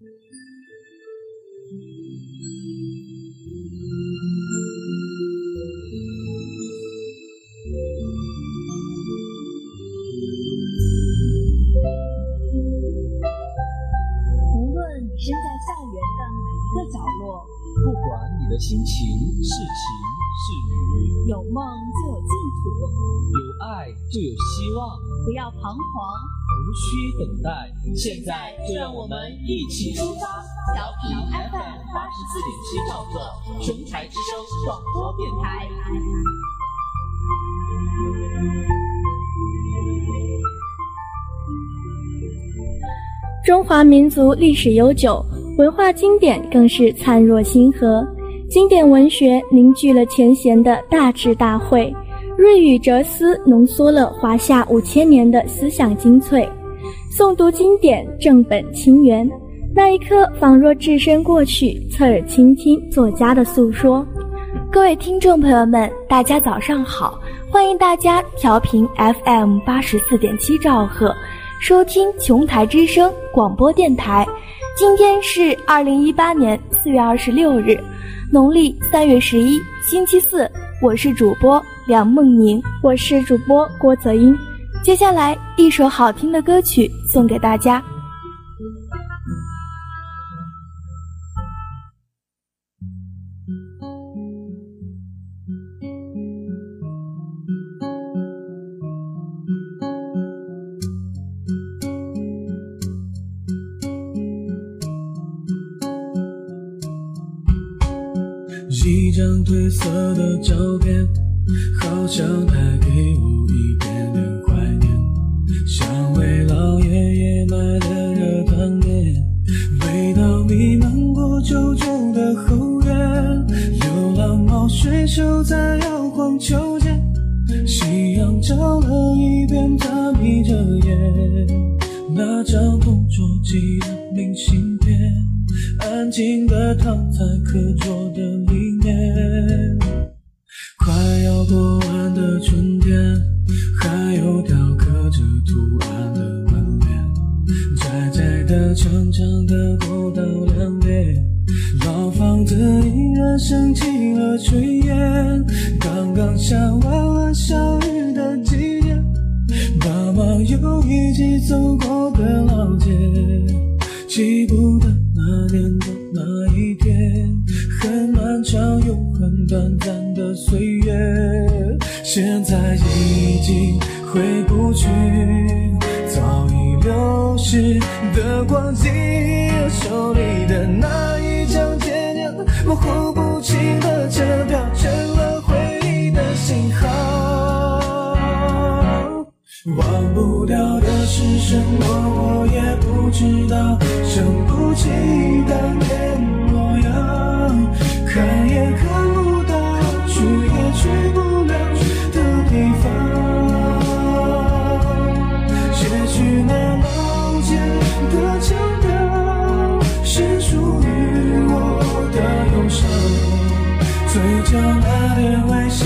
无论你身在校园的哪一个角落，不管你的心情是晴是雨，有梦就有净土，有爱就有希望，不要彷徨，无需等待。现在就让我们一起出发，调频 FM 八十四点七兆赫，雄才之声广播电台。中华民族历史悠久，文化经典更是灿若星河。经典文学凝聚了前贤的大智大慧，瑞语哲思浓缩了华夏五千年的思想精粹。诵读经典，正本清源，那一刻仿若置身过去，侧耳倾听作家的诉说。各位听众朋友们，大家早上好，欢迎大家调频 FM 八十四点七兆赫。收听琼台之声广播电台，今天是二零一八年四月二十六日，农历三月十一，星期四。我是主播梁梦宁，我是主播郭泽英。接下来一首好听的歌曲送给大家。一遍，它眯着眼。那张同桌寄的明信片，安静地躺在课桌的里面。快要过完的春天，还有雕刻着图案的门帘，窄窄的、长长的过道两边，老房子依然升起了炊烟。刚刚下完记不得那年的那一天，很漫长又很短暂的岁月，现在已经回不去，早已流逝的光景，手里的那一张渐渐模糊不清的车票，成了回忆的信号。忘不掉的是什么，我也不知道。想不起当年模样，看也看不到，去也去不了的地方。也许那老街的腔调，是属于我的忧伤，嘴角那点微笑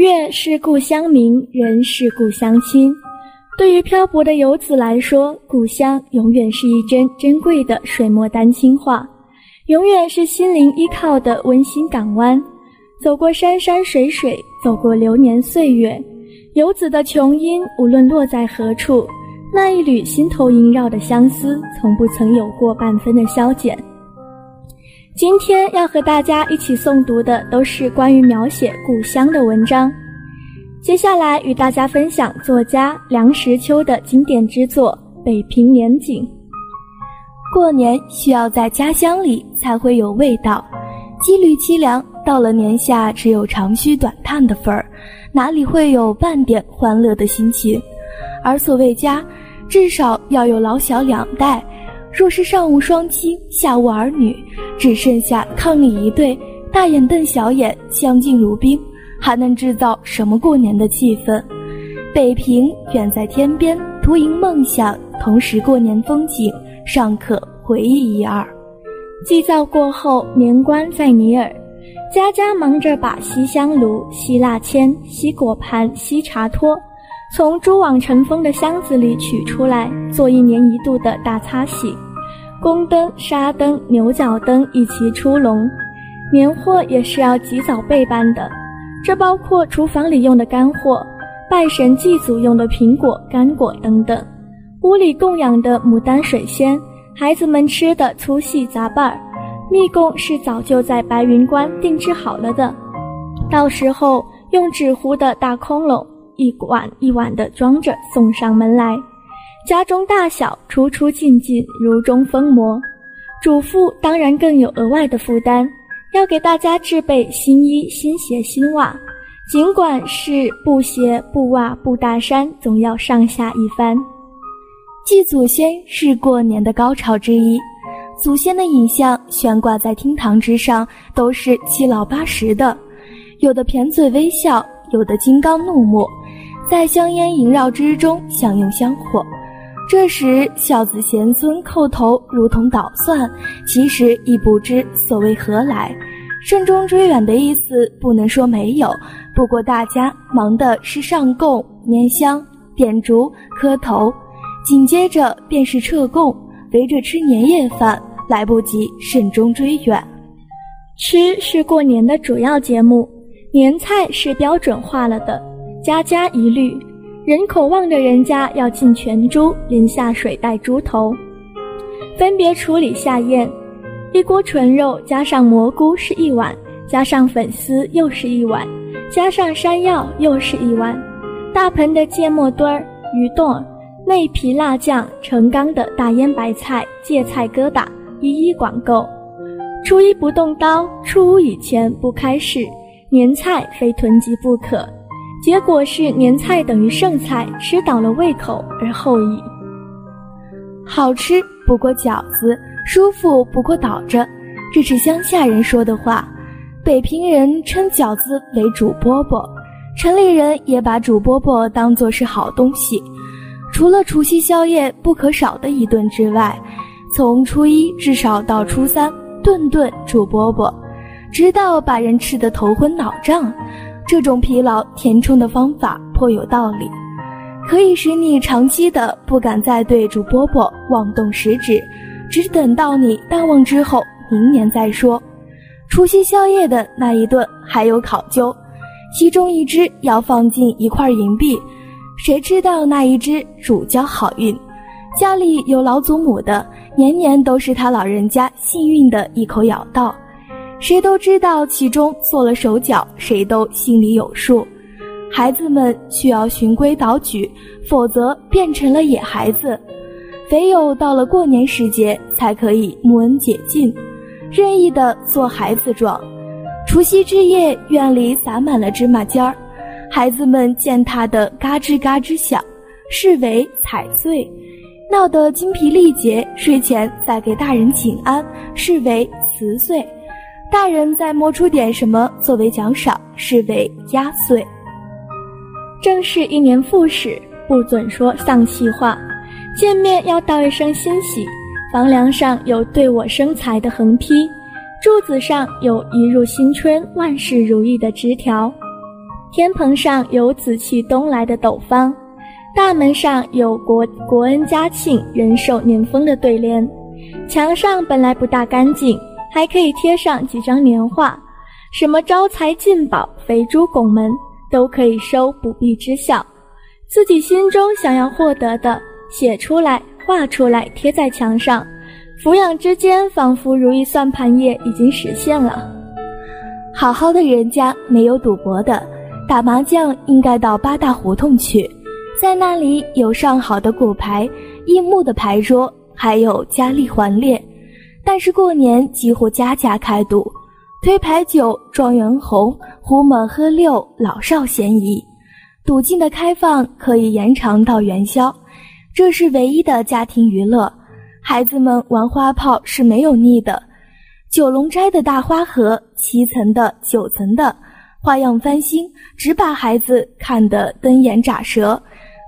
月是故乡明，人是故乡亲。对于漂泊的游子来说，故乡永远是一帧珍贵的水墨丹青画，永远是心灵依靠的温馨港湾。走过山山水水，走过流年岁月，游子的琼音无论落在何处，那一缕心头萦绕的相思，从不曾有过半分的消减。今天要和大家一起诵读的都是关于描写故乡的文章。接下来与大家分享作家梁实秋的经典之作《北平年景》。过年需要在家乡里才会有味道，羁旅凄凉，到了年下只有长吁短叹的份儿，哪里会有半点欢乐的心情？而所谓家，至少要有老小两代。若是上无双亲，下无儿女，只剩下伉俪一对，大眼瞪小眼，相敬如宾，还能制造什么过年的气氛？北平远在天边，徒营梦想，同时过年风景尚可回忆一二。祭灶过后，年关在尼尔，家家忙着把吸香炉、吸蜡签、吸果盘、吸茶托。从蛛网尘封的箱子里取出来，做一年一度的大擦洗。宫灯、纱灯、牛角灯一齐出笼，年货也是要及早备办的。这包括厨房里用的干货，拜神祭祖用的苹果、干果等等。屋里供养的牡丹水仙，孩子们吃的粗细杂拌儿，蜜供是早就在白云观定制好了的，到时候用纸糊的大空笼。一碗一碗的装着送上门来，家中大小出出进进如中疯魔。主妇当然更有额外的负担，要给大家置备新衣、新鞋、新袜，尽管是布鞋、布袜、布大衫，总要上下一番。祭祖先是过年的高潮之一，祖先的影像悬挂在厅堂之上，都是七老八十的，有的撇嘴微笑，有的金刚怒目。在香烟萦绕之中享用香火，这时孝子贤孙叩头如同捣蒜，其实亦不知所谓何来。慎终追远的意思不能说没有，不过大家忙的是上供、拈香、点烛、磕头，紧接着便是撤供，围着吃年夜饭，来不及慎终追远。吃是过年的主要节目，年菜是标准化了的。家家一律，人口旺的人家要进全猪，连下水带猪头，分别处理下咽。一锅纯肉加上蘑菇是一碗，加上粉丝又是一碗，加上山药又是一碗，大盆的芥末墩儿、鱼冻、内皮辣酱、成缸的大腌白菜、芥菜疙瘩，一一管够。初一不动刀，初五以前不开市，年菜非囤积不可。结果是年菜等于剩菜，吃倒了胃口而后已。好吃不过饺子，舒服不过倒着，这是乡下人说的话。北平人称饺子为煮饽饽，城里人也把煮饽饽当作是好东西。除了除夕宵夜不可少的一顿之外，从初一至少到初三，顿顿煮饽饽，直到把人吃得头昏脑胀。这种疲劳填充的方法颇有道理，可以使你长期的不敢再对煮饽饽妄动食指，只等到你淡忘之后，明年再说。除夕宵夜的那一顿还有考究，其中一只要放进一块银币，谁知道那一只主交好运。家里有老祖母的，年年都是他老人家幸运的一口咬到。谁都知道其中做了手脚，谁都心里有数。孩子们需要循规蹈矩，否则变成了野孩子。唯有到了过年时节，才可以沐恩解禁。任意的做孩子状，除夕之夜，院里撒满了芝麻尖儿，孩子们践踏的嘎吱嘎吱响，视为踩碎；闹得精疲力竭，睡前再给大人请安，视为辞岁；大人再摸出点什么作为奖赏，视为压岁。正是一年复始，不准说丧气话，见面要道一声欣喜。房梁上有“对我生财”的横批，柱子上有一入新春万事如意的枝条，天棚上有紫气东来的斗方，大门上有国国恩家庆人寿年丰的对联，墙上本来不大干净，还可以贴上几张年画，什么招财进宝、肥猪拱门都可以收不必知晓，自己心中想要获得的写出来。画出来贴在墙上，俯仰之间，仿佛如意算盘业已经实现了。好好的人家没有赌博的，打麻将应该到八大胡同去，在那里有上好的骨牌、硬木的牌桌，还有佳丽环列。但是过年几乎家家开赌，推牌九、状元红、胡猛喝六，老少咸宜。赌禁的开放可以延长到元宵。这是唯一的家庭娱乐，孩子们玩花炮是没有腻的。九龙斋的大花盒，七层的、九层的，花样翻新，只把孩子看得瞪眼眨舌。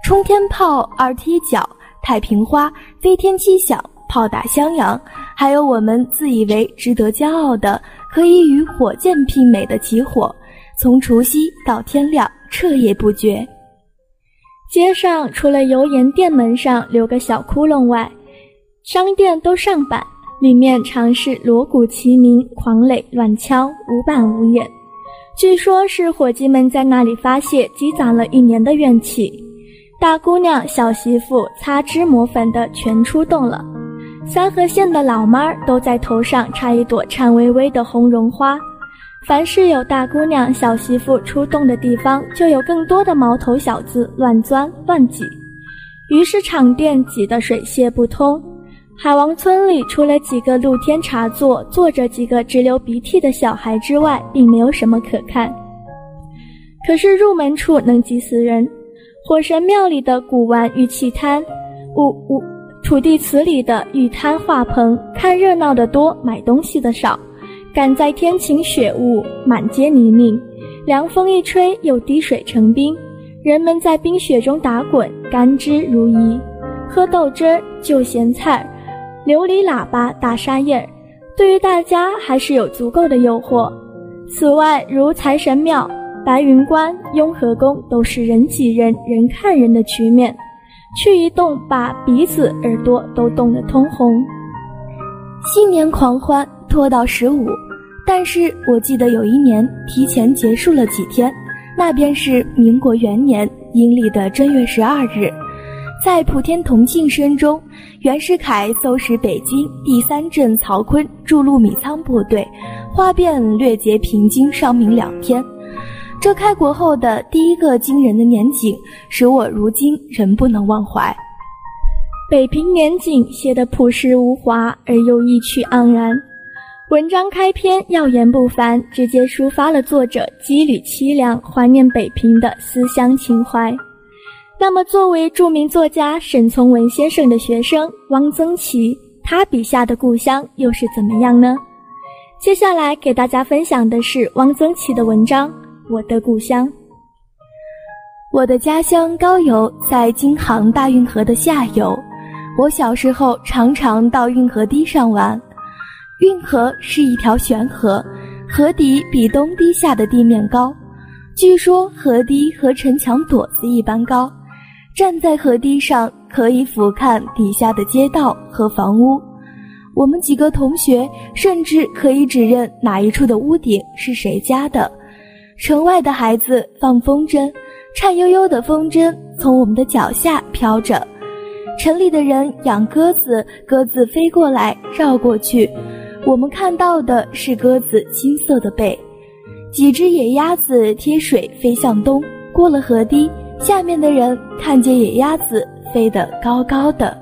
冲天炮、二踢脚、太平花、飞天七响、炮打襄阳，还有我们自以为值得骄傲的，可以与火箭媲美的起火，从除夕到天亮，彻夜不绝。街上除了油盐店门上留个小窟窿外，商店都上板，里面常是锣鼓齐鸣，狂擂乱敲，无板无眼。据说是伙计们在那里发泄积攒了一年的怨气。大姑娘、小媳妇擦脂抹粉的全出动了，三河县的老妈都在头上插一朵颤巍巍的红绒花。凡是有大姑娘、小媳妇出动的地方，就有更多的毛头小子乱钻乱挤，于是场店挤得水泄不通。海王村里除了几个露天茶座坐着几个直流鼻涕的小孩之外，并没有什么可看。可是入门处能挤死人，火神庙里的古玩玉器摊，五五土地祠里的玉摊画棚，看热闹的多，买东西的少。赶在天晴雪雾，满街泥泞，凉风一吹又滴水成冰，人们在冰雪中打滚，甘之如饴。喝豆汁儿、就咸菜、琉璃喇叭、大沙叶，对于大家还是有足够的诱惑。此外，如财神庙、白云观、雍和宫，都是人挤人、人看人的局面，去一动，把鼻子、耳朵都冻得通红。新年狂欢。拖到十五，但是我记得有一年提前结束了几天，那便是民国元年阴历的正月十二日，在普天同庆声中，袁世凯搜使北京第三镇曹锟驻陆米仓部队，花变掠劫平津、上明两天。这开国后的第一个惊人的年景，使我如今仍不能忘怀。北平年景写得朴实无华而又意趣盎然，文章开篇耀眼不凡，直接抒发了作者羁旅凄凉、怀念北平的思乡情怀。那么，作为著名作家沈从文先生的学生汪曾祺，他笔下的故乡又是怎么样呢？接下来给大家分享的是汪曾祺的文章《我的故乡》。我的家乡高邮在京杭大运河的下游，我小时候常常到运河堤上玩。运河是一条悬河，河底比东堤下的地面高，据说河堤和城墙垛子一般高。站在河堤上，可以俯瞰底下的街道和房屋。我们几个同学甚至可以指认哪一处的屋顶是谁家的。城外的孩子放风筝，颤悠悠的风筝从我们的脚下飘着。城里的人养鸽子，鸽子飞过来绕过去，我们看到的是鸽子金色的背。几只野鸭子贴水飞向东，过了河堤。下面的人看见野鸭子飞得高高的，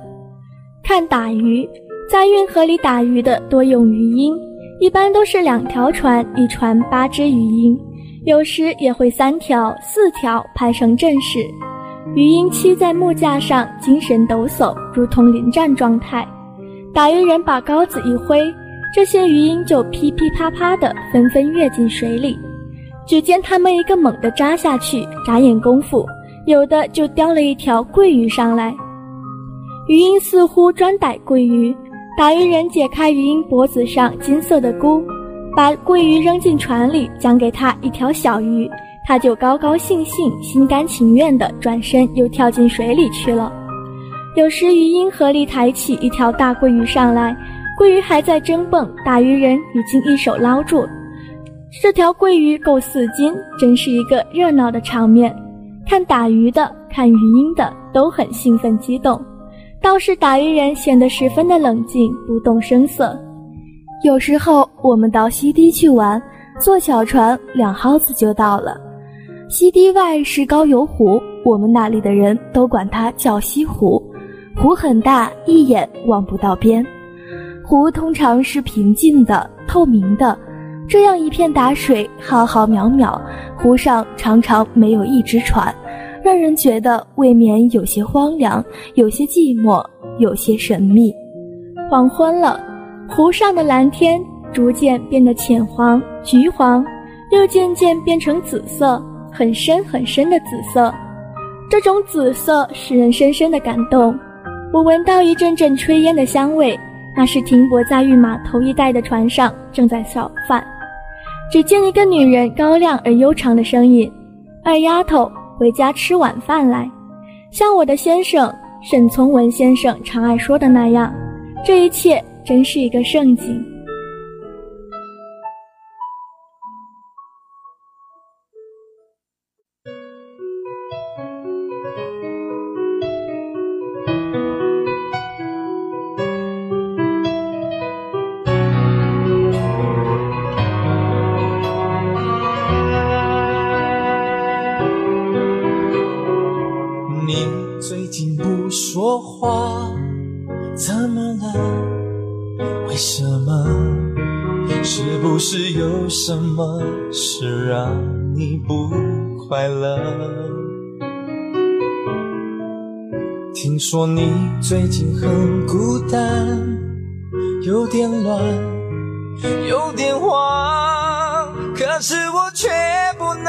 看打鱼，在运河里打鱼的多用鱼鹰，一般都是两条船，一船八只鱼鹰，有时也会三条、四条排成阵势。鱼鹰栖在木架上，精神抖擞，如同临战状态。打鱼人把篙子一挥，这些鱼鹰就噼噼啪啪的纷纷跃进水里。只见他们一个猛地扎下去，眨眼功夫。有的就叼了一条桂鱼上来，鱼鹰似乎专逮桂鱼。打鱼人解开鱼鹰脖子上金色的箍，把桂鱼扔进船里，奖给他一条小鱼，他就高高兴兴、心甘情愿地转身又跳进水里去了。有时鱼鹰合力抬起一条大桂鱼上来，桂鱼还在争蹦，打鱼人已经一手捞住。这条桂鱼够四斤，真是一个热闹的场面。看打鱼的，看鱼鹰的，都很兴奋激动。倒是打鱼人显得十分的冷静，不动声色。有时候我们到西堤去玩，坐小船两蒿子就到了。西堤外是高邮湖，我们那里的人都管它叫西湖。湖很大，一眼望不到边。湖通常是平静的、透明的。这样一片打水，浩浩渺渺，湖上常常没有一只船，让人觉得未免有些荒凉，有些寂寞，有些神秘。黄昏了，湖上的蓝天逐渐变得浅黄、橘黄，又渐渐变成紫色，很深很深的紫色。这种紫色使人深深的感动。我闻到一阵阵炊烟的香味，那是停泊在玉码头一带的船上正在烧饭。只见一个女人高亮而悠长的声音：“二丫头，回家吃晚饭来。”像我的先生沈从文先生常爱说的那样，这一切真是一个盛景。快乐？听说你最近很孤单，有点乱，有点慌，可是我却不能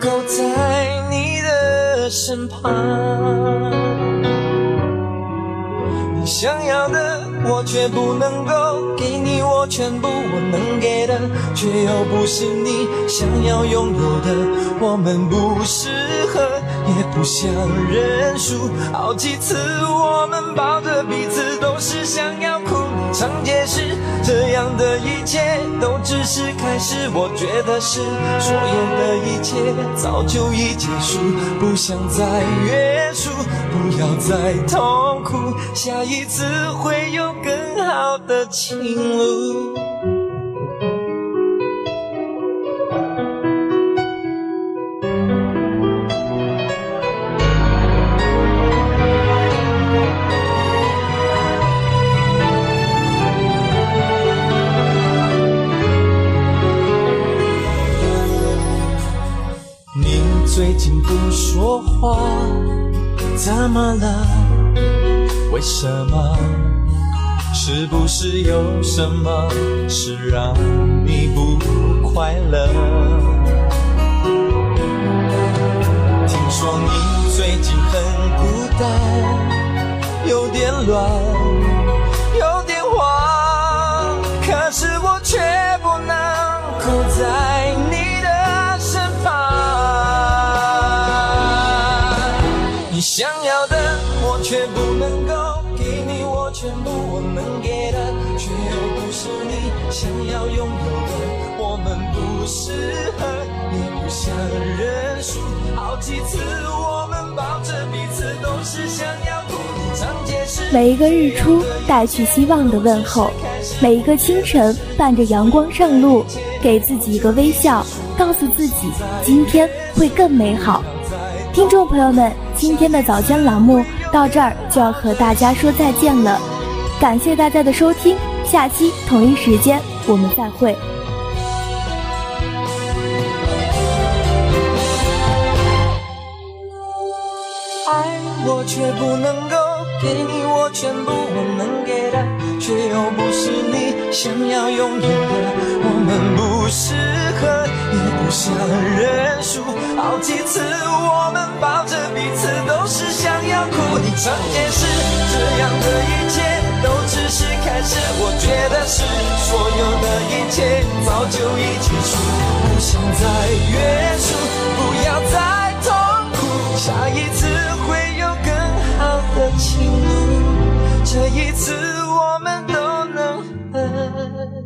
够在你的身旁。你想要的，我却不能够给你，我全部我能给的。却又不是你想要拥有的，我们不适合，也不想认输。好几次我们抱着彼此，都是想要哭。常解释，这样的一切都只是开始。我觉得是，所有的一切早就已结束，不想再约束，不要再痛苦。下一次会有更好的情路。最近不说话，怎么了？为什么？是不是有什么事让你不快乐？听说你最近很孤单，有点乱，几次我们抱着彼此，都是想要哭。常解释每一个日出带去希望的问候，每一个清晨伴着阳光上路，给自己一个微笑，告诉自己今天会更美好。听众朋友们，今天的早间栏目到这儿就要和大家说再见了，感谢大家的收听，下期同一时间我们再会。我却不能够给你我全部我能给的，却又不是你想要拥有的。我们不适合，也不想认输。好几次我们抱着彼此，都是想要哭。你常解释这样的一切都只是开始，我觉得是所有的一切早就已结束，不想再约每，次我们都能很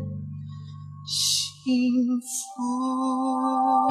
幸福。